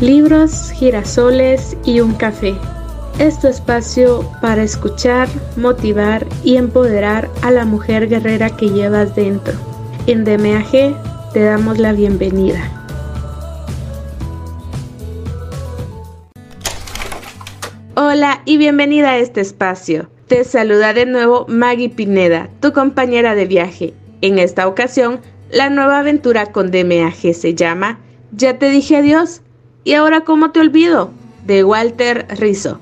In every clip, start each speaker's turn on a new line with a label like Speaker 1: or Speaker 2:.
Speaker 1: libros, girasoles y un café. Es tu espacio para escuchar, motivar y empoderar a la mujer guerrera que llevas dentro. En DMAG te damos la bienvenida. Hola y bienvenida a este espacio. Te saluda de nuevo Maggie Pineda, tu compañera de viaje. En esta ocasión, la nueva aventura con DMAG se llama Ya te dije adiós ¿Y ahora cómo te olvido? de Walter Rizzo.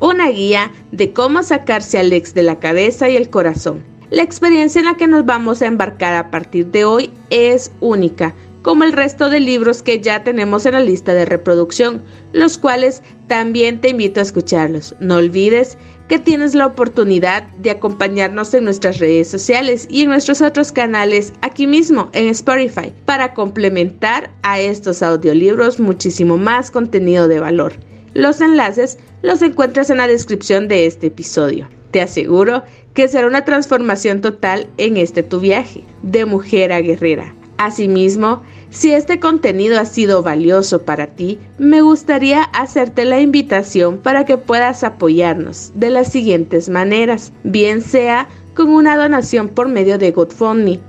Speaker 1: Una guía de cómo sacarse al ex de la cabeza y el corazón. La experiencia en la que nos vamos a embarcar a partir de hoy es única, como el resto de libros que ya tenemos en la lista de reproducción, los cuales también te invito a escucharlos. No olvides que tienes la oportunidad de acompañarnos en nuestras redes sociales y en nuestros otros canales aquí mismo en Spotify para complementar a estos audiolibros muchísimo más contenido de valor. Los enlaces los encuentras en la descripción de este episodio. Te aseguro que será una transformación total en este tu viaje de mujer a guerrera. Asimismo, si este contenido ha sido valioso para ti, me gustaría hacerte la invitación para que puedas apoyarnos de las siguientes maneras, bien sea con una donación por medio de GoFundMe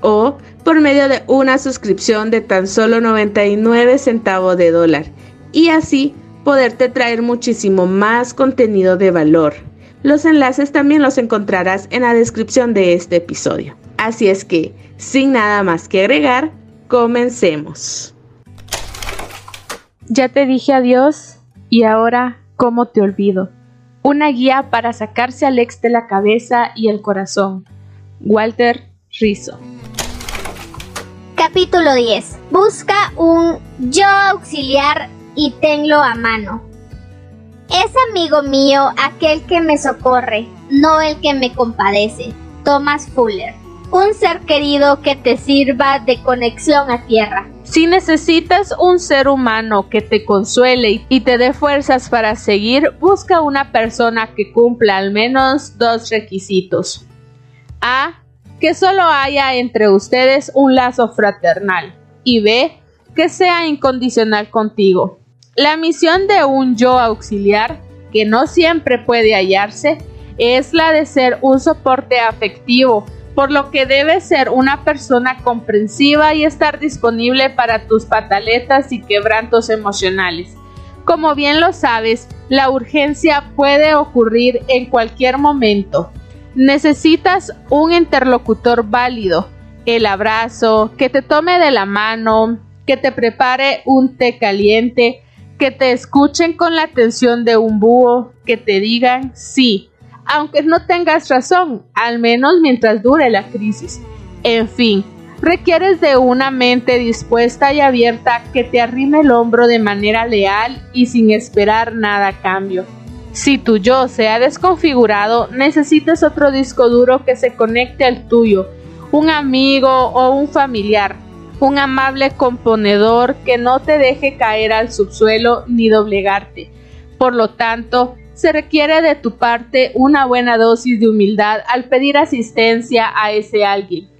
Speaker 1: o por medio de una suscripción de tan solo 99 centavos de dólar y así poderte traer muchísimo más contenido de valor. Los enlaces también los encontrarás en la descripción de este episodio. Así es que, sin nada más que agregar, comencemos. Ya te dije adiós y ahora, ¿cómo te olvido? Una guía para sacarse al ex de la cabeza y el corazón. Walter Rizzo.
Speaker 2: Capítulo 10. Busca un yo auxiliar y tenlo a mano. Es amigo mío aquel que me socorre, no el que me compadece. Thomas Fuller un ser querido que te sirva de conexión a tierra.
Speaker 1: Si necesitas un ser humano que te consuele y te dé fuerzas para seguir, busca una persona que cumpla al menos dos requisitos. A. Que solo haya entre ustedes un lazo fraternal. Y B. Que sea incondicional contigo. La misión de un yo auxiliar, que no siempre puede hallarse, es la de ser un soporte afectivo por lo que debes ser una persona comprensiva y estar disponible para tus pataletas y quebrantos emocionales. Como bien lo sabes, la urgencia puede ocurrir en cualquier momento. Necesitas un interlocutor válido, el abrazo, que te tome de la mano, que te prepare un té caliente, que te escuchen con la atención de un búho, que te digan sí, aunque no tengas razón, al menos mientras dure la crisis. En fin, requieres de una mente dispuesta y abierta que te arrime el hombro de manera leal y sin esperar nada a cambio. Si tu yo se ha desconfigurado, necesitas otro disco duro que se conecte al tuyo, un amigo o un familiar, un amable componedor que no te deje caer al subsuelo ni doblegarte. Por lo tanto, se requiere de tu parte una buena dosis de humildad al pedir asistencia a ese alguien.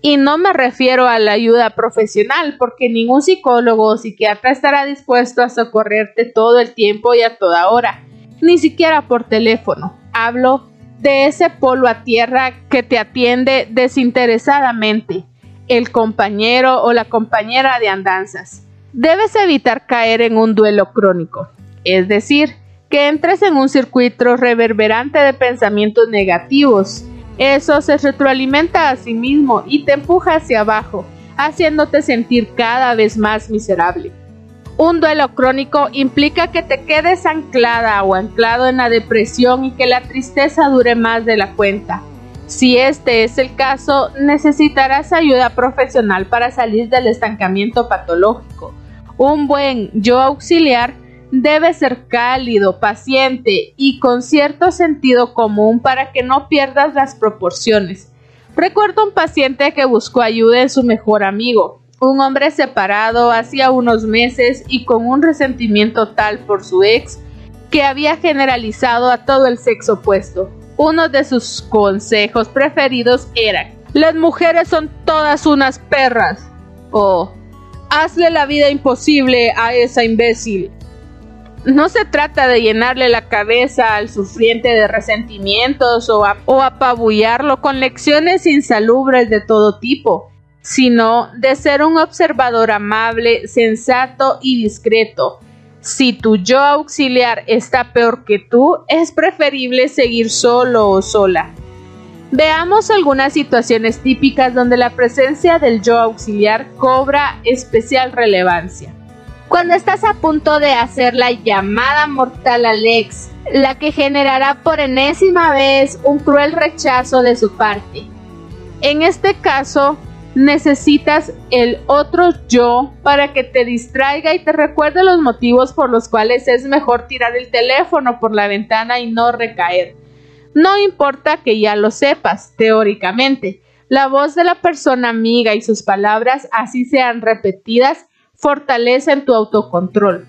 Speaker 1: Y no me refiero a la ayuda profesional, porque ningún psicólogo o psiquiatra estará dispuesto a socorrerte todo el tiempo y a toda hora, ni siquiera por teléfono. Hablo de ese polo a tierra que te atiende desinteresadamente, el compañero o la compañera de andanzas. Debes evitar caer en un duelo crónico, es decir, que entres en un circuito reverberante de pensamientos negativos. Eso se retroalimenta a sí mismo y te empuja hacia abajo, haciéndote sentir cada vez más miserable. Un duelo crónico implica que te quedes anclada o anclado en la depresión y que la tristeza dure más de la cuenta. Si este es el caso, necesitarás ayuda profesional para salir del estancamiento patológico. Un buen yo auxiliar debe ser cálido, paciente y con cierto sentido común para que no pierdas las proporciones. Recuerdo un paciente que buscó ayuda en su mejor amigo, un hombre separado hacía unos meses y con un resentimiento tal por su ex que había generalizado a todo el sexo opuesto. Uno de sus consejos preferidos era, las mujeres son todas unas perras o Hazle la vida imposible a esa imbécil. No se trata de llenarle la cabeza al sufriente de resentimientos o, o apabullarlo con lecciones insalubres de todo tipo, sino de ser un observador amable, sensato y discreto. Si tu yo auxiliar está peor que tú, es preferible seguir solo o sola. Veamos algunas situaciones típicas donde la presencia del yo auxiliar cobra especial relevancia.
Speaker 2: Cuando estás a punto de hacer la llamada mortal al ex, la que generará por enésima vez un cruel rechazo de su parte.
Speaker 1: En este caso, necesitas el otro yo para que te distraiga y te recuerde los motivos por los cuales es mejor tirar el teléfono por la ventana y no recaer. No importa que ya lo sepas, teóricamente. La voz de la persona amiga y sus palabras, así sean repetidas, fortalecen tu autocontrol.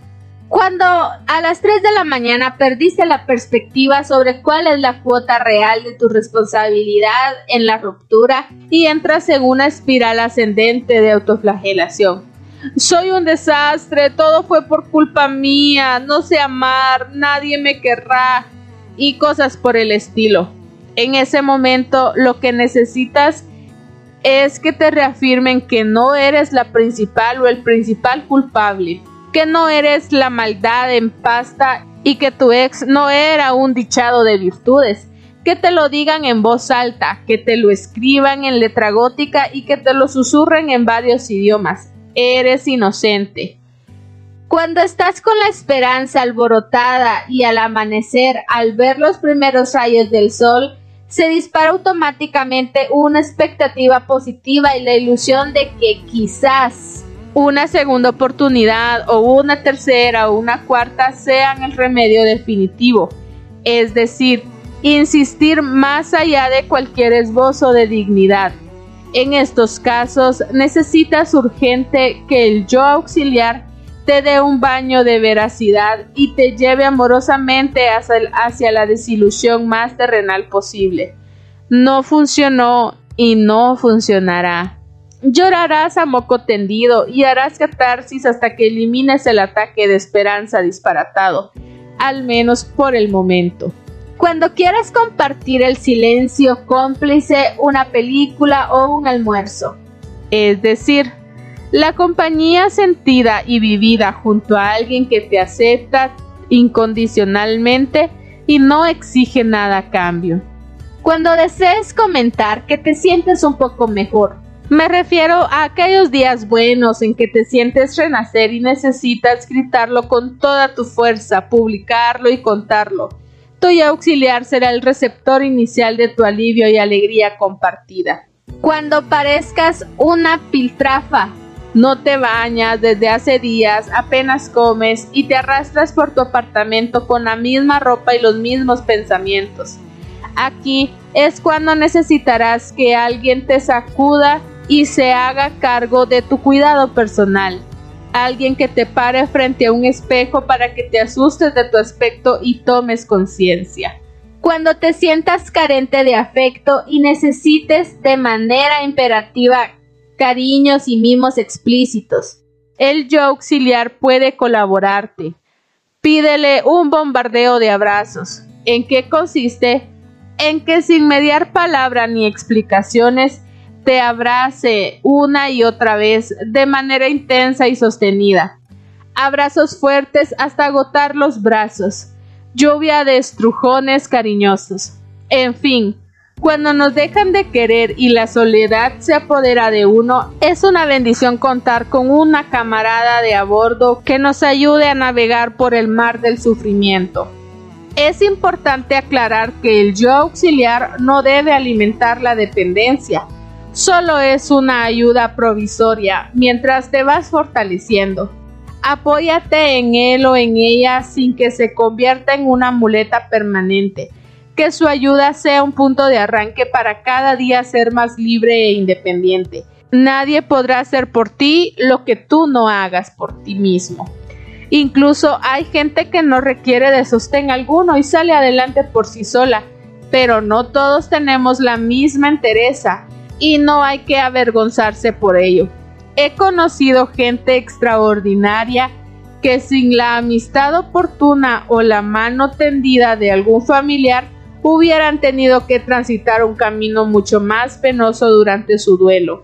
Speaker 2: Cuando a las 3 de la mañana perdiste la perspectiva sobre cuál es la cuota real de tu responsabilidad en la ruptura y entras en una espiral ascendente de autoflagelación.
Speaker 1: Soy un desastre, todo fue por culpa mía, no sé amar, nadie me querrá y cosas por el estilo. En ese momento lo que necesitas es que te reafirmen que no eres la principal o el principal culpable, que no eres la maldad en pasta y que tu ex no era un dichado de virtudes. Que te lo digan en voz alta, que te lo escriban en letra gótica y que te lo susurren en varios idiomas. Eres inocente.
Speaker 2: Cuando estás con la esperanza alborotada y al amanecer, al ver los primeros rayos del sol, se dispara automáticamente una expectativa positiva y la ilusión de que quizás
Speaker 1: una segunda oportunidad o una tercera o una cuarta sean el remedio definitivo. Es decir, insistir más allá de cualquier esbozo de dignidad. En estos casos necesitas urgente que el yo auxiliar te dé un baño de veracidad y te lleve amorosamente hacia, la desilusión más terrenal posible. No funcionó y no funcionará. Llorarás a moco tendido y harás catarsis hasta que elimines el ataque de esperanza disparatado, al menos por el momento.
Speaker 2: Cuando quieras compartir el silencio cómplice, una película o un almuerzo.
Speaker 1: Es decir, la compañía sentida y vivida junto a alguien que te acepta incondicionalmente y no exige nada a cambio.
Speaker 2: Cuando desees comentar que te sientes un poco mejor,
Speaker 1: me refiero a aquellos días buenos en que te sientes renacer y necesitas gritarlo con toda tu fuerza, publicarlo y contarlo. Tu auxiliar será el receptor inicial de tu alivio y alegría compartida.
Speaker 2: Cuando parezcas una piltrafa,
Speaker 1: no te bañas desde hace días, apenas comes y te arrastras por tu apartamento con la misma ropa y los mismos pensamientos. Aquí es cuando necesitarás que alguien te sacuda y se haga cargo de tu cuidado personal. Alguien que te pare frente a un espejo para que te asustes de tu aspecto y tomes conciencia.
Speaker 2: Cuando te sientas carente de afecto y necesites de manera imperativa cariños y mimos explícitos.
Speaker 1: El yo auxiliar puede colaborarte. Pídele un bombardeo de abrazos. ¿En qué consiste? En que sin mediar palabra ni explicaciones te abrace una y otra vez de manera intensa y sostenida. Abrazos fuertes hasta agotar los brazos. Lluvia de estrujones cariñosos. En fin, cuando nos dejan de querer y la soledad se apodera de uno, es una bendición contar con una camarada de a bordo que nos ayude a navegar por el mar del sufrimiento. Es importante aclarar que el yo auxiliar no debe alimentar la dependencia, solo es una ayuda provisoria mientras te vas fortaleciendo. Apóyate en él o en ella sin que se convierta en una muleta permanente que su ayuda sea un punto de arranque para cada día ser más libre e independiente. Nadie podrá hacer por ti lo que tú no hagas por ti mismo. Incluso hay gente que no requiere de sostén alguno y sale adelante por sí sola, pero no todos tenemos la misma entereza y no hay que avergonzarse por ello. He conocido gente extraordinaria que sin la amistad oportuna o la mano tendida de algún familiar hubieran tenido que transitar un camino mucho más penoso durante su duelo.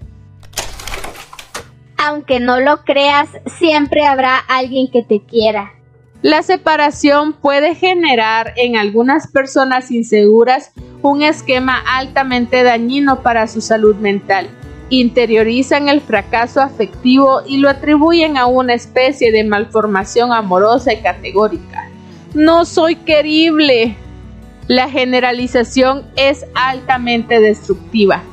Speaker 2: Aunque no lo creas, siempre habrá alguien que te quiera.
Speaker 1: La separación puede generar en algunas personas inseguras un esquema altamente dañino para su salud mental. Interiorizan el fracaso afectivo y lo atribuyen a una especie de malformación amorosa y categórica. No soy querible. La generalización es altamente destructiva.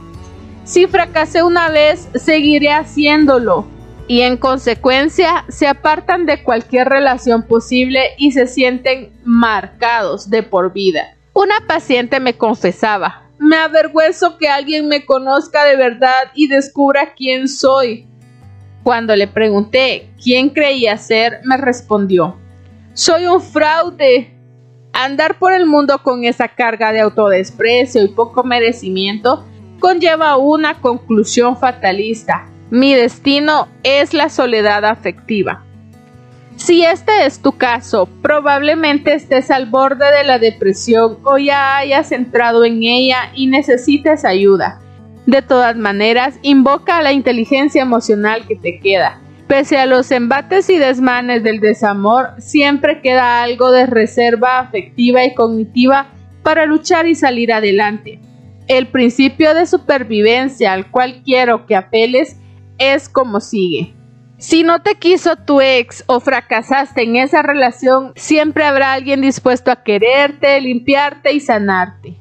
Speaker 1: Si fracasé una vez, seguiré haciéndolo. Y en consecuencia se apartan de cualquier relación posible y se sienten marcados de por vida. Una paciente me confesaba, me avergüenzo que alguien me conozca de verdad y descubra quién soy. Cuando le pregunté quién creía ser, me respondió, soy un fraude. Andar por el mundo con esa carga de autodesprecio y poco merecimiento conlleva una conclusión fatalista. Mi destino es la soledad afectiva. Si este es tu caso, probablemente estés al borde de la depresión o ya hayas entrado en ella y necesites ayuda. De todas maneras, invoca a la inteligencia emocional que te queda. Pese a los embates y desmanes del desamor, siempre queda algo de reserva afectiva y cognitiva para luchar y salir adelante. El principio de supervivencia al cual quiero que apeles es como sigue. Si no te quiso tu ex o fracasaste en esa relación, siempre habrá alguien dispuesto a quererte, limpiarte y sanarte.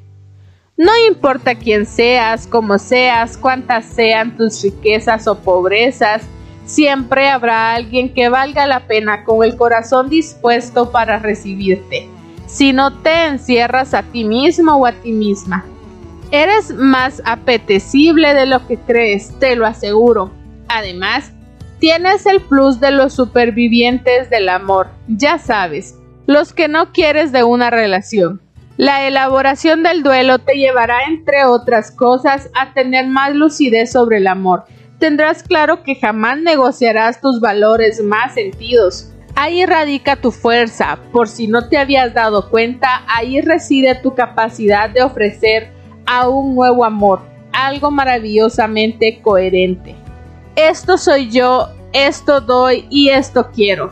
Speaker 1: No importa quién seas, cómo seas, cuántas sean tus riquezas o pobrezas, siempre habrá alguien que valga la pena con el corazón dispuesto para recibirte. Si no te encierras a ti mismo o a ti misma, eres más apetecible de lo que crees, te lo aseguro. Además, tienes el plus de los supervivientes del amor, ya sabes, los que no quieres de una relación. La elaboración del duelo te llevará, entre otras cosas, a tener más lucidez sobre el amor. Tendrás claro que jamás negociarás tus valores más sentidos. Ahí radica tu fuerza, por si no te habías dado cuenta, ahí reside tu capacidad de ofrecer a un nuevo amor, algo maravillosamente coherente. Esto soy yo, esto doy y esto quiero.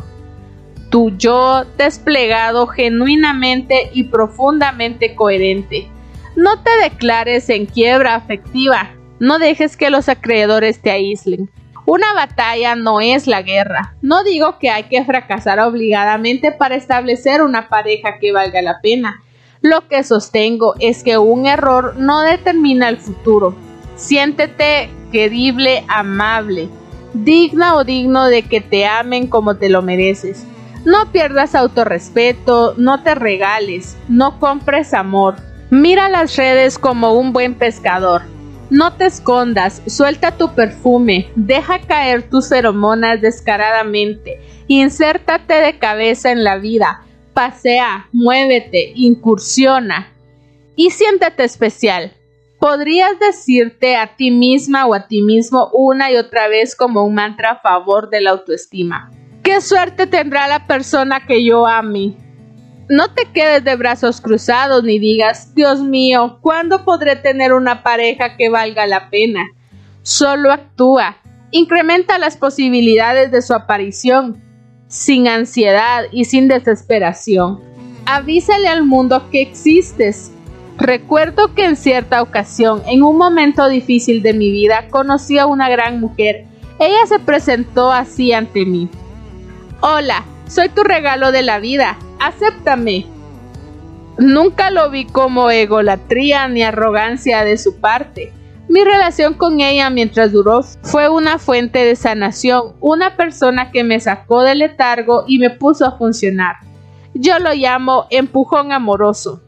Speaker 1: Tu yo desplegado genuinamente y profundamente coherente. No te declares en quiebra afectiva. No dejes que los acreedores te aíslen. Una batalla no es la guerra. No digo que hay que fracasar obligadamente para establecer una pareja que valga la pena. Lo que sostengo es que un error no determina el futuro. Siéntete querible, amable, digna o digno de que te amen como te lo mereces. No pierdas autorrespeto, no te regales, no compres amor. Mira las redes como un buen pescador. No te escondas, suelta tu perfume, deja caer tus feromonas descaradamente, insértate de cabeza en la vida, pasea, muévete, incursiona y siéntate especial. ¿Podrías decirte a ti misma o a ti mismo una y otra vez como un mantra a favor de la autoestima? ¿Qué suerte tendrá la persona que yo ame? No te quedes de brazos cruzados ni digas, Dios mío, ¿cuándo podré tener una pareja que valga la pena? Solo actúa, incrementa las posibilidades de su aparición, sin ansiedad y sin desesperación. Avísale al mundo que existes, Recuerdo que en cierta ocasión, en un momento difícil de mi vida, conocí a una gran mujer. Ella se presentó así ante mí. Hola, soy tu regalo de la vida, acéptame. Nunca lo vi como egolatría ni arrogancia de su parte. Mi relación con ella mientras duró fue una fuente de sanación, una persona que me sacó del letargo y me puso a funcionar. Yo lo llamo empujón amoroso.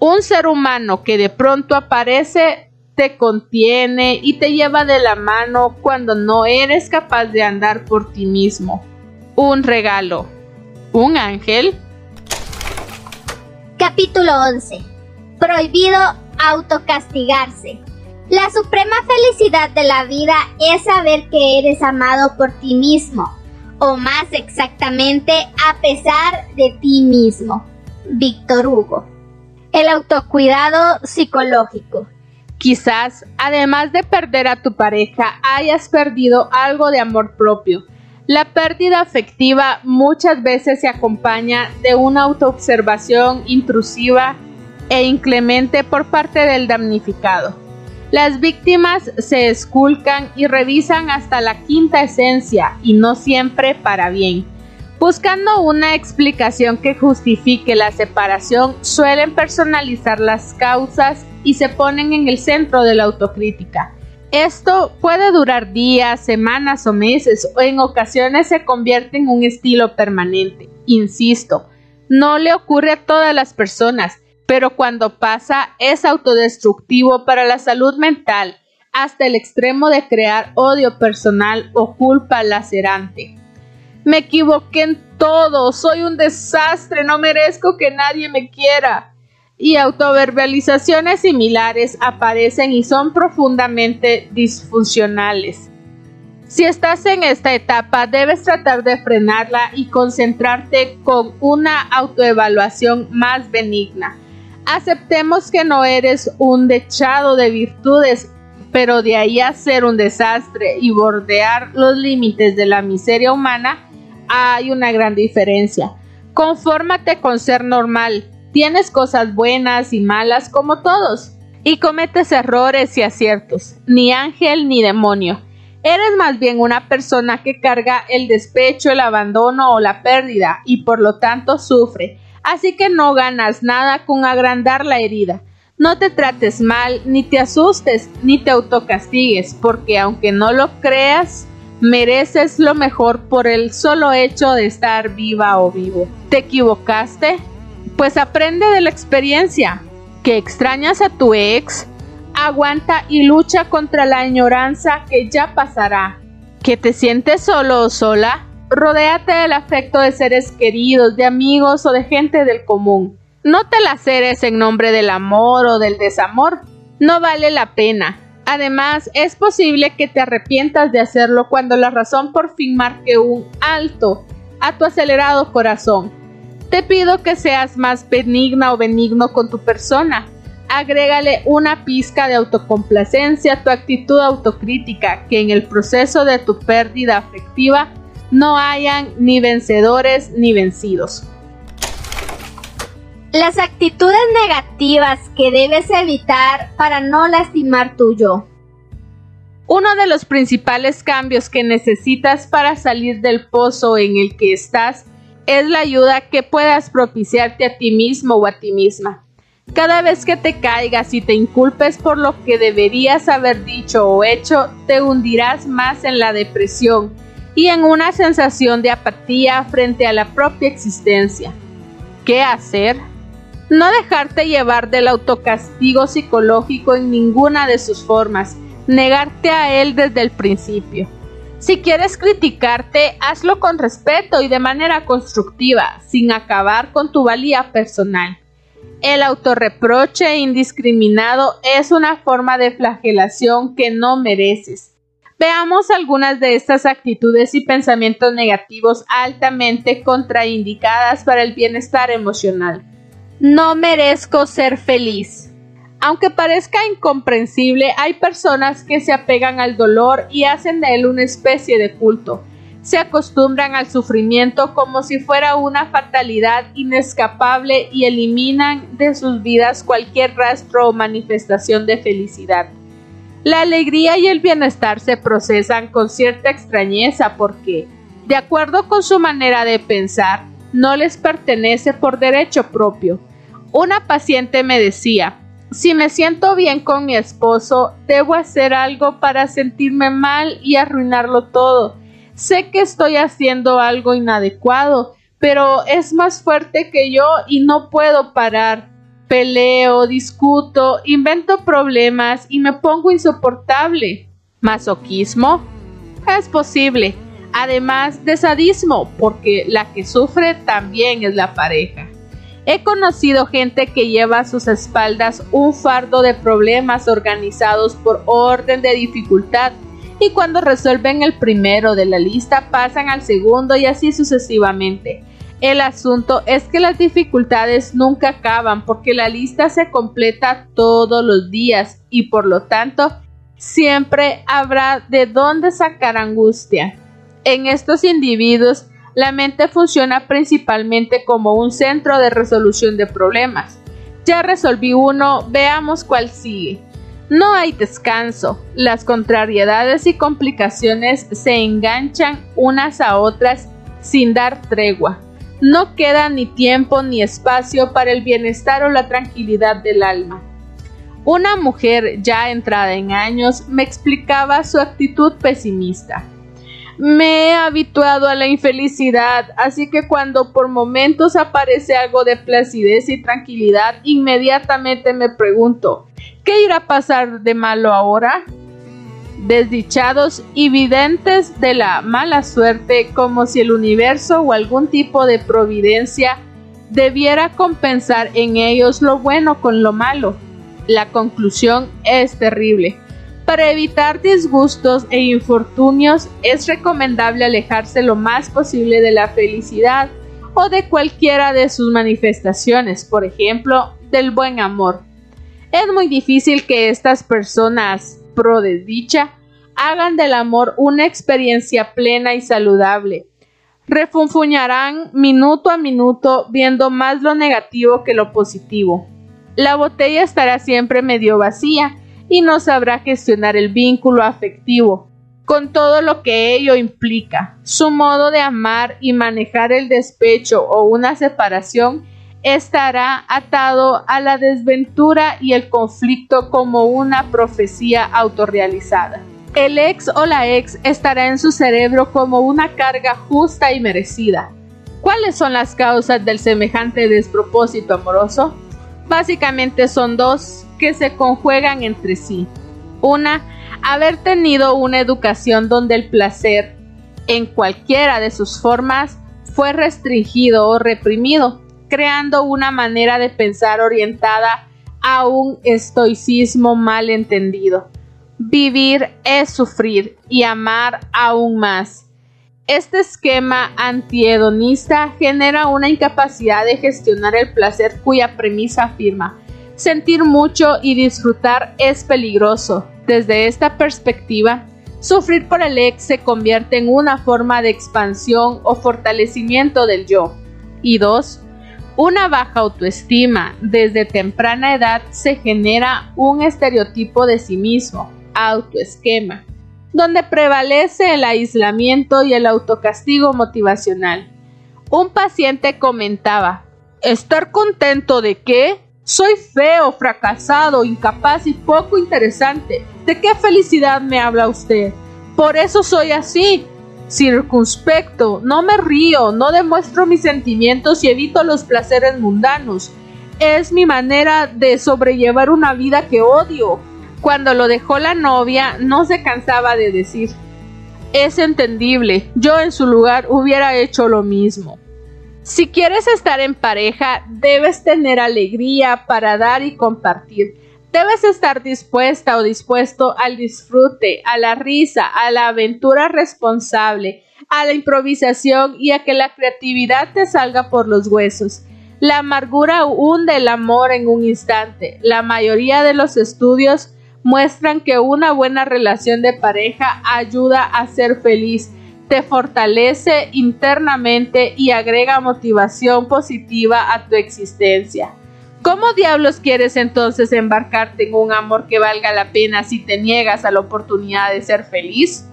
Speaker 1: Un ser humano que de pronto aparece te contiene y te lleva de la mano cuando no eres capaz de andar por ti mismo. Un regalo. ¿Un ángel?
Speaker 2: Capítulo 11. Prohibido autocastigarse. La suprema felicidad de la vida es saber que eres amado por ti mismo, o más exactamente, a pesar de ti mismo. Víctor Hugo. El autocuidado psicológico.
Speaker 1: Quizás, además de perder a tu pareja, hayas perdido algo de amor propio. La pérdida afectiva muchas veces se acompaña de una autoobservación intrusiva e inclemente por parte del damnificado. Las víctimas se esculcan y revisan hasta la quinta esencia y no siempre para bien. Buscando una explicación que justifique la separación, suelen personalizar las causas y se ponen en el centro de la autocrítica. Esto puede durar días, semanas o meses o en ocasiones se convierte en un estilo permanente. Insisto, no le ocurre a todas las personas, pero cuando pasa es autodestructivo para la salud mental hasta el extremo de crear odio personal o culpa lacerante. Me equivoqué en todo, soy un desastre, no merezco que nadie me quiera. Y autoverbalizaciones similares aparecen y son profundamente disfuncionales. Si estás en esta etapa, debes tratar de frenarla y concentrarte con una autoevaluación más benigna. Aceptemos que no eres un dechado de virtudes, pero de ahí a ser un desastre y bordear los límites de la miseria humana hay una gran diferencia. Confórmate con ser normal. Tienes cosas buenas y malas como todos. Y cometes errores y aciertos. Ni ángel ni demonio. Eres más bien una persona que carga el despecho, el abandono o la pérdida y por lo tanto sufre así que no ganas nada con agrandar la herida. No te trates mal, ni te asustes, ni te autocastigues, porque aunque no lo creas, mereces lo mejor por el solo hecho de estar viva o vivo. ¿Te equivocaste? Pues aprende de la experiencia. ¿Que extrañas a tu ex? Aguanta y lucha contra la añoranza que ya pasará. ¿Que te sientes solo o sola? Rodéate del afecto de seres queridos, de amigos o de gente del común. No te laceres en nombre del amor o del desamor. No vale la pena. Además, es posible que te arrepientas de hacerlo cuando la razón por fin marque un alto a tu acelerado corazón. Te pido que seas más benigna o benigno con tu persona. Agrégale una pizca de autocomplacencia a tu actitud autocrítica que en el proceso de tu pérdida afectiva no hayan ni vencedores ni vencidos.
Speaker 2: Las actitudes negativas que debes evitar para no lastimar tu yo.
Speaker 1: Uno de los principales cambios que necesitas para salir del pozo en el que estás es la ayuda que puedas propiciarte a ti mismo o a ti misma. Cada vez que te caigas y te inculpes por lo que deberías haber dicho o hecho, te hundirás más en la depresión y en una sensación de apatía frente a la propia existencia. ¿Qué hacer? No dejarte llevar del autocastigo psicológico en ninguna de sus formas, negarte a él desde el principio. Si quieres criticarte, hazlo con respeto y de manera constructiva, sin acabar con tu valía personal. El autorreproche indiscriminado es una forma de flagelación que no mereces Veamos algunas de estas actitudes y pensamientos negativos altamente contraindicadas para el bienestar emocional. No merezco ser feliz. Aunque parezca incomprensible, hay personas que se apegan al dolor y hacen de él una especie de culto. Se acostumbran al sufrimiento como si fuera una fatalidad inescapable y eliminan de sus vidas cualquier rastro o manifestación de felicidad. La alegría y el bienestar se procesan con cierta extrañeza porque, de acuerdo con su manera de pensar, no les pertenece por derecho propio. Una paciente me decía, si me siento bien con mi esposo, debo hacer algo para sentirme mal y arruinarlo todo. Sé que estoy haciendo algo inadecuado, pero es más fuerte que yo y no puedo parar peleo, discuto, invento problemas y me pongo insoportable. ¿Masoquismo? Es posible. Además de sadismo, porque la que sufre también es la pareja. He conocido gente que lleva a sus espaldas un fardo de problemas organizados por orden de dificultad y cuando resuelven el primero de la lista pasan al segundo y así sucesivamente. El asunto es que las dificultades nunca acaban porque la lista se completa todos los días y por lo tanto siempre habrá de dónde sacar angustia. En estos individuos la mente funciona principalmente como un centro de resolución de problemas. Ya resolví uno, veamos cuál sigue. No hay descanso, las contrariedades y complicaciones se enganchan unas a otras sin dar tregua. No queda ni tiempo ni espacio para el bienestar o la tranquilidad del alma. Una mujer ya entrada en años me explicaba su actitud pesimista. Me he habituado a la infelicidad, así que cuando por momentos aparece algo de placidez y tranquilidad, inmediatamente me pregunto, ¿qué irá a pasar de malo ahora? Desdichados y videntes de la mala suerte, como si el universo o algún tipo de providencia debiera compensar en ellos lo bueno con lo malo. La conclusión es terrible. Para evitar disgustos e infortunios es recomendable alejarse lo más posible de la felicidad o de cualquiera de sus manifestaciones, por ejemplo, del buen amor. Es muy difícil que estas personas pro desdicha hagan del amor una experiencia plena y saludable. Refunfuñarán minuto a minuto viendo más lo negativo que lo positivo. La botella estará siempre medio vacía y no sabrá gestionar el vínculo afectivo, con todo lo que ello implica. Su modo de amar y manejar el despecho o una separación estará atado a la desventura y el conflicto como una profecía autorrealizada. El ex o la ex estará en su cerebro como una carga justa y merecida. ¿Cuáles son las causas del semejante despropósito amoroso? Básicamente son dos que se conjuegan entre sí. Una, haber tenido una educación donde el placer, en cualquiera de sus formas, fue restringido o reprimido, creando una manera de pensar orientada a un estoicismo mal entendido. Vivir es sufrir y amar aún más. Este esquema antihedonista genera una incapacidad de gestionar el placer cuya premisa afirma Sentir mucho y disfrutar es peligroso. Desde esta perspectiva, sufrir por el ex se convierte en una forma de expansión o fortalecimiento del yo. Y dos, una baja autoestima desde temprana edad se genera un estereotipo de sí mismo, autoesquema, donde prevalece el aislamiento y el autocastigo motivacional. Un paciente comentaba, ¿estar contento de qué? Soy feo, fracasado, incapaz y poco interesante. ¿De qué felicidad me habla usted? Por eso soy así, circunspecto, no me río, no demuestro mis sentimientos y evito los placeres mundanos. Es mi manera de sobrellevar una vida que odio. Cuando lo dejó la novia, no se cansaba de decir, es entendible, yo en su lugar hubiera hecho lo mismo. Si quieres estar en pareja, debes tener alegría para dar y compartir. Debes estar dispuesta o dispuesto al disfrute, a la risa, a la aventura responsable, a la improvisación y a que la creatividad te salga por los huesos. La amargura hunde el amor en un instante. La mayoría de los estudios muestran que una buena relación de pareja ayuda a ser feliz te fortalece internamente y agrega motivación positiva a tu existencia. ¿Cómo diablos quieres entonces embarcarte en un amor que valga la pena si te niegas a la oportunidad de ser feliz?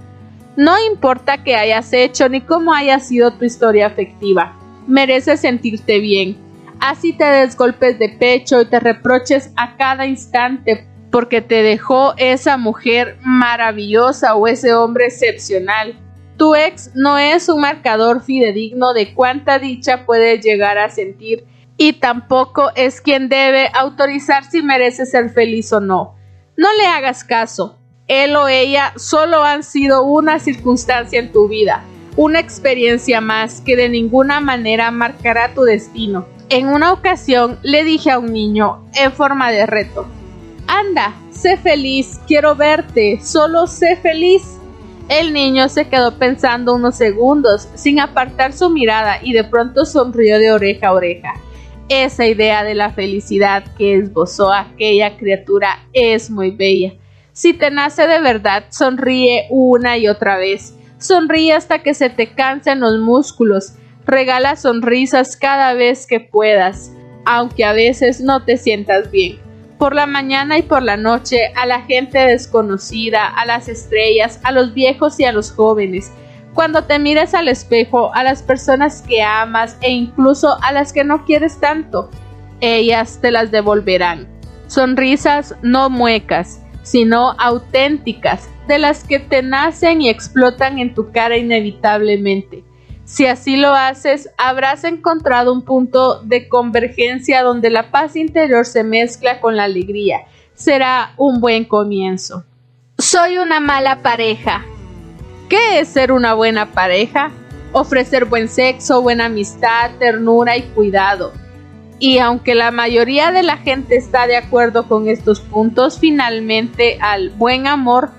Speaker 1: No importa qué hayas hecho ni cómo haya sido tu historia afectiva, mereces sentirte bien. Así te des golpes de pecho y te reproches a cada instante porque te dejó esa mujer maravillosa o ese hombre excepcional tu ex no es un marcador fidedigno de cuánta dicha puedes llegar a sentir y tampoco es quien debe autorizar si merece ser feliz o no. No le hagas caso. Él o ella solo han sido una circunstancia en tu vida, una experiencia más que de ninguna manera marcará tu destino. En una ocasión le dije a un niño en forma de reto, Anda, sé feliz, quiero verte, solo sé feliz. El niño se quedó pensando unos segundos sin apartar su mirada y de pronto sonrió de oreja a oreja. Esa idea de la felicidad que esbozó aquella criatura es muy bella. Si te nace de verdad, sonríe una y otra vez. Sonríe hasta que se te cansen los músculos. Regala sonrisas cada vez que puedas, aunque a veces no te sientas bien. Por la mañana y por la noche, a la gente desconocida, a las estrellas, a los viejos y a los jóvenes. Cuando te mires al espejo, a las personas que amas e incluso a las que no quieres tanto, ellas te las devolverán. Sonrisas no muecas, sino auténticas, de las que te nacen y explotan en tu cara inevitablemente. Si así lo haces, habrás encontrado un punto de convergencia donde la paz interior se mezcla con la alegría. Será un buen comienzo. Soy una mala pareja. ¿Qué es ser una buena pareja? Ofrecer buen sexo, buena amistad, ternura y cuidado. Y aunque la mayoría de la gente está de acuerdo con estos puntos, finalmente al buen amor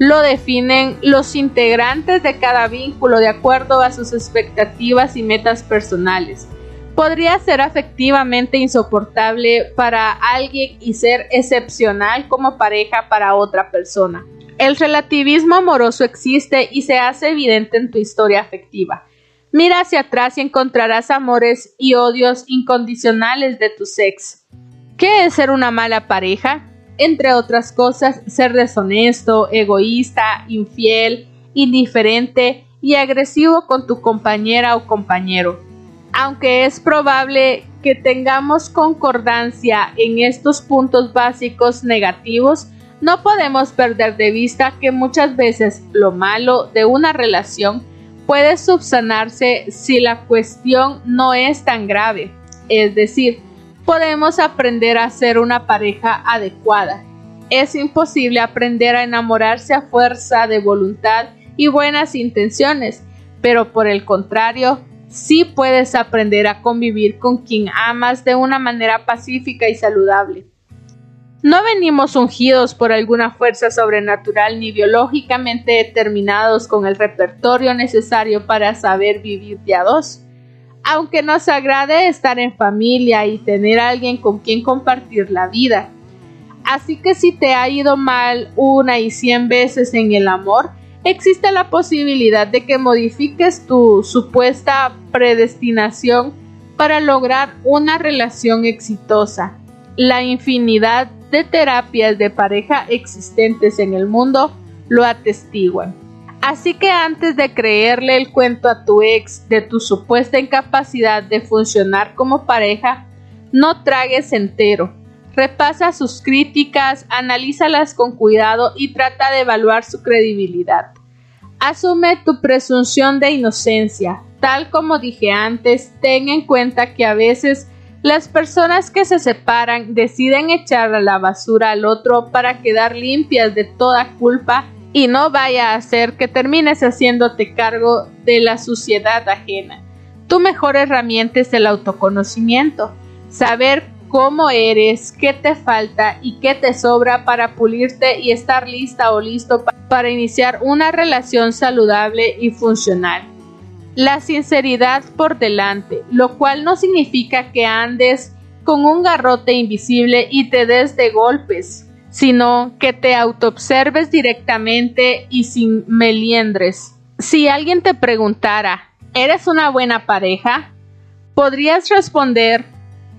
Speaker 1: lo definen los integrantes de cada vínculo de acuerdo a sus expectativas y metas personales. Podría ser afectivamente insoportable para alguien y ser excepcional como pareja para otra persona. El relativismo amoroso existe y se hace evidente en tu historia afectiva. Mira hacia atrás y encontrarás amores y odios incondicionales de tu sex. ¿Qué es ser una mala pareja? Entre otras cosas, ser deshonesto, egoísta, infiel, indiferente y agresivo con tu compañera o compañero. Aunque es probable que tengamos concordancia en estos puntos básicos negativos, no podemos perder de vista que muchas veces lo malo de una relación puede subsanarse si la cuestión no es tan grave. Es decir, podemos aprender a ser una pareja adecuada. Es imposible aprender a enamorarse a fuerza de voluntad y buenas intenciones, pero por el contrario, sí puedes aprender a convivir con quien amas de una manera pacífica y saludable. No venimos ungidos por alguna fuerza sobrenatural ni biológicamente determinados con el repertorio necesario para saber vivir de a dos. Aunque nos agrade estar en familia y tener a alguien con quien compartir la vida. Así que si te ha ido mal una y cien veces en el amor, existe la posibilidad de que modifiques tu supuesta predestinación para lograr una relación exitosa. La infinidad de terapias de pareja existentes en el mundo lo atestiguan. Así que antes de creerle el cuento a tu ex de tu supuesta incapacidad de funcionar como pareja, no tragues entero. Repasa sus críticas, analízalas con cuidado y trata de evaluar su credibilidad. Asume tu presunción de inocencia. Tal como dije antes, ten en cuenta que a veces las personas que se separan deciden echar a la basura al otro para quedar limpias de toda culpa y no vaya a hacer que termines haciéndote cargo de la suciedad ajena. Tu mejor herramienta es el autoconocimiento, saber cómo eres, qué te falta y qué te sobra para pulirte y estar lista o listo para iniciar una relación saludable y funcional la sinceridad por delante, lo cual no significa que andes con un garrote invisible y te des de golpes, sino que te autoobserves directamente y sin meliendres. Si alguien te preguntara, ¿eres una buena pareja? Podrías responder,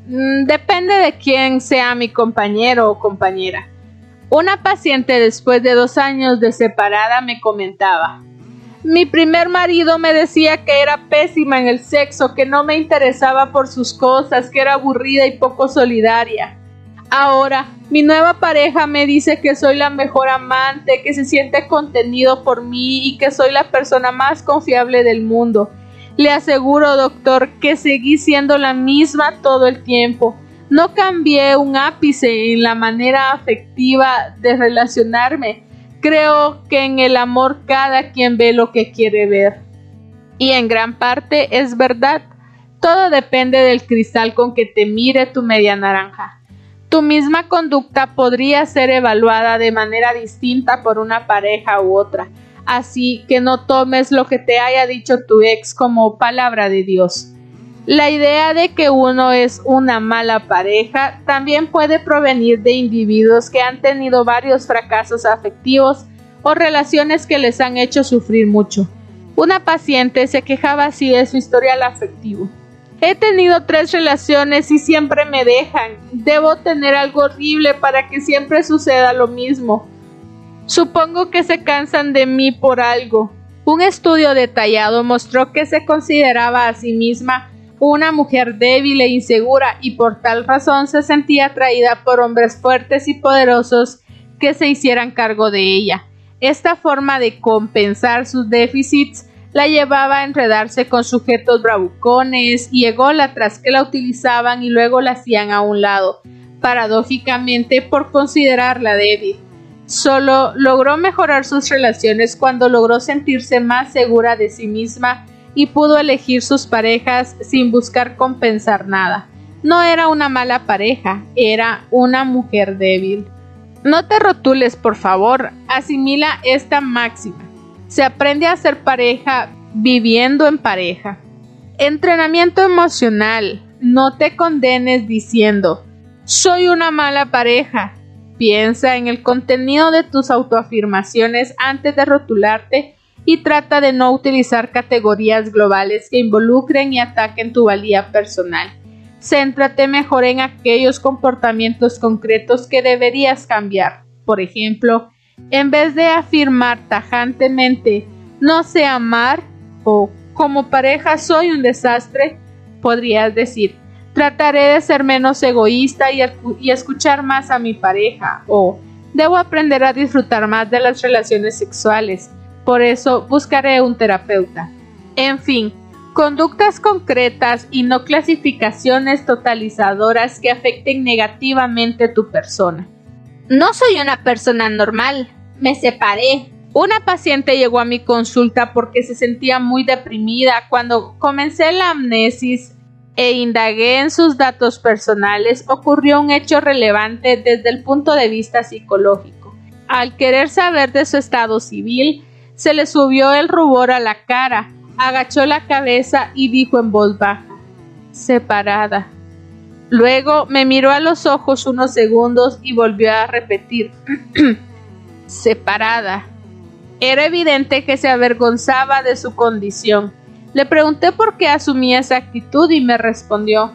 Speaker 1: mm, depende de quién sea mi compañero o compañera. Una paciente después de dos años de separada me comentaba, mi primer marido me decía que era pésima en el sexo, que no me interesaba por sus cosas, que era aburrida y poco solidaria. Ahora, mi nueva pareja me dice que soy la mejor amante, que se siente contenido por mí y que soy la persona más confiable del mundo. Le aseguro, doctor, que seguí siendo la misma todo el tiempo. No cambié un ápice en la manera afectiva de relacionarme Creo que en el amor cada quien ve lo que quiere ver. Y en gran parte es verdad. Todo depende del cristal con que te mire tu media naranja. Tu misma conducta podría ser evaluada de manera distinta por una pareja u otra, así que no tomes lo que te haya dicho tu ex como palabra de Dios. La idea de que uno es una mala pareja también puede provenir de individuos que han tenido varios fracasos afectivos o relaciones que les han hecho sufrir mucho. Una paciente se quejaba así de su historial afectivo. He tenido tres relaciones y siempre me dejan. Debo tener algo horrible para que siempre suceda lo mismo. Supongo que se cansan de mí por algo. Un estudio detallado mostró que se consideraba a sí misma una mujer débil e insegura y por tal razón se sentía atraída por hombres fuertes y poderosos que se hicieran cargo de ella. Esta forma de compensar sus déficits la llevaba a enredarse con sujetos bravucones y ególatras que la utilizaban y luego la hacían a un lado, paradójicamente por considerarla débil. Solo logró mejorar sus relaciones cuando logró sentirse más segura de sí misma y pudo elegir sus parejas sin buscar compensar nada. No era una mala pareja, era una mujer débil. No te rotules, por favor, asimila esta máxima. Se aprende a ser pareja viviendo en pareja. Entrenamiento emocional. No te condenes diciendo, soy una mala pareja. Piensa en el contenido de tus autoafirmaciones antes de rotularte y trata de no utilizar categorías globales que involucren y ataquen tu valía personal. Céntrate mejor en aquellos comportamientos concretos que deberías cambiar. Por ejemplo, en vez de afirmar tajantemente no sé amar o como pareja soy un desastre, podrías decir trataré de ser menos egoísta y, y escuchar más a mi pareja o debo aprender a disfrutar más de las relaciones sexuales por eso buscaré un terapeuta. En fin, conductas concretas y no clasificaciones totalizadoras que afecten negativamente tu persona.
Speaker 2: No soy una persona normal. Me separé.
Speaker 1: Una paciente llegó a mi consulta porque se sentía muy deprimida. Cuando comencé la amnesis e indagué en sus datos personales, ocurrió un hecho relevante desde el punto de vista psicológico. Al querer saber de su estado civil, se le subió el rubor a la cara, agachó la cabeza y dijo en voz baja, separada. Luego me miró a los ojos unos segundos y volvió a repetir, separada. Era evidente que se avergonzaba de su condición. Le pregunté por qué asumía esa actitud y me respondió,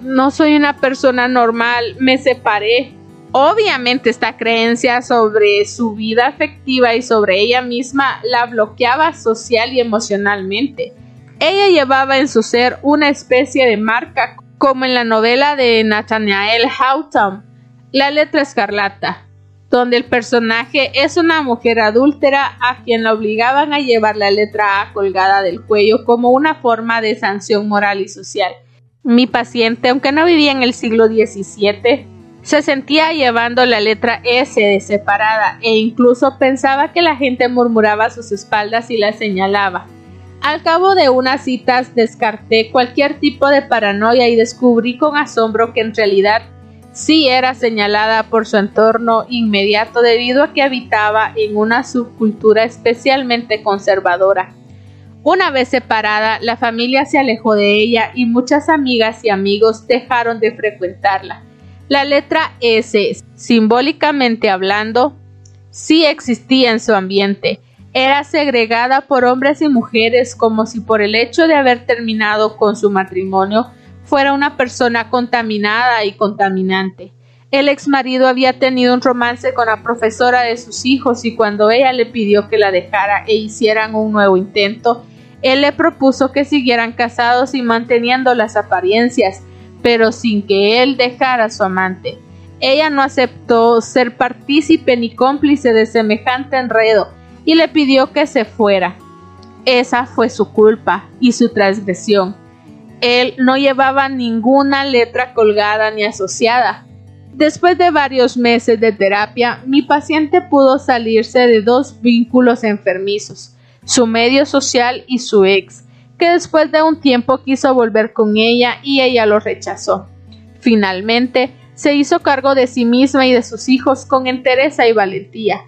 Speaker 1: no soy una persona normal, me separé. Obviamente esta creencia sobre su vida afectiva y sobre ella misma la bloqueaba social y emocionalmente. Ella llevaba en su ser una especie de marca, como en la novela de Nathaniel Hawthorne, La letra escarlata, donde el personaje es una mujer adúltera a quien la obligaban a llevar la letra A colgada del cuello como una forma de sanción moral y social. Mi paciente, aunque no vivía en el siglo XVII, se sentía llevando la letra S de separada e incluso pensaba que la gente murmuraba a sus espaldas y la señalaba. Al cabo de unas citas descarté cualquier tipo de paranoia y descubrí con asombro que en realidad sí era señalada por su entorno inmediato debido a que habitaba en una subcultura especialmente conservadora. Una vez separada, la familia se alejó de ella y muchas amigas y amigos dejaron de frecuentarla. La letra S, simbólicamente hablando, sí existía en su ambiente. Era segregada por hombres y mujeres como si por el hecho de haber terminado con su matrimonio fuera una persona contaminada y contaminante. El ex marido había tenido un romance con la profesora de sus hijos y cuando ella le pidió que la dejara e hicieran un nuevo intento, él le propuso que siguieran casados y manteniendo las apariencias, pero sin que él dejara a su amante. Ella no aceptó ser partícipe ni cómplice de semejante enredo y le pidió que se fuera. Esa fue su culpa y su transgresión. Él no llevaba ninguna letra colgada ni asociada. Después de varios meses de terapia, mi paciente pudo salirse de dos vínculos enfermizos, su medio social y su ex, que después de un tiempo quiso volver con ella y ella lo rechazó. Finalmente, se hizo cargo de sí misma y de sus hijos con entereza y valentía.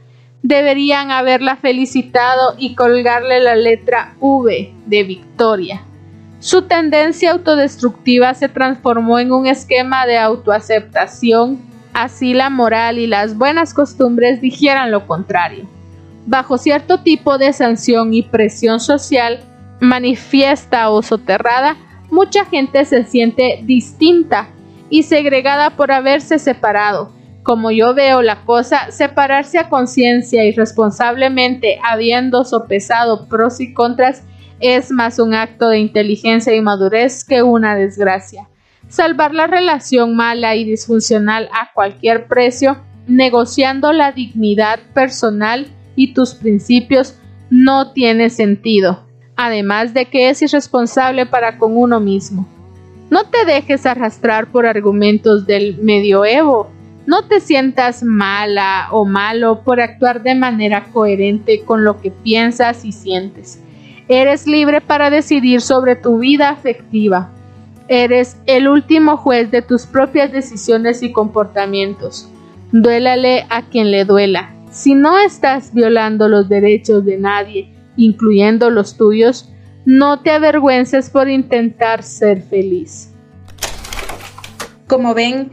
Speaker 1: Deberían haberla felicitado y colgarle la letra V de Victoria. Su tendencia autodestructiva se transformó en un esquema de autoaceptación, así la moral y las buenas costumbres dijeran lo contrario. Bajo cierto tipo de sanción y presión social, manifiesta o soterrada, mucha gente se siente distinta y segregada por haberse separado. Como yo veo la cosa, separarse a conciencia y responsablemente, habiendo sopesado pros y contras, es más un acto de inteligencia y madurez que una desgracia. Salvar la relación mala y disfuncional a cualquier precio, negociando la dignidad personal y tus principios, no tiene sentido, además de que es irresponsable para con uno mismo. No te dejes arrastrar por argumentos del medioevo. No te sientas mala o malo por actuar de manera coherente con lo que piensas y sientes. Eres libre para decidir sobre tu vida afectiva. Eres el último juez de tus propias decisiones y comportamientos. Duélale a quien le duela. Si no estás violando los derechos de nadie, incluyendo los tuyos, no te avergüences por intentar ser feliz.
Speaker 3: Como ven,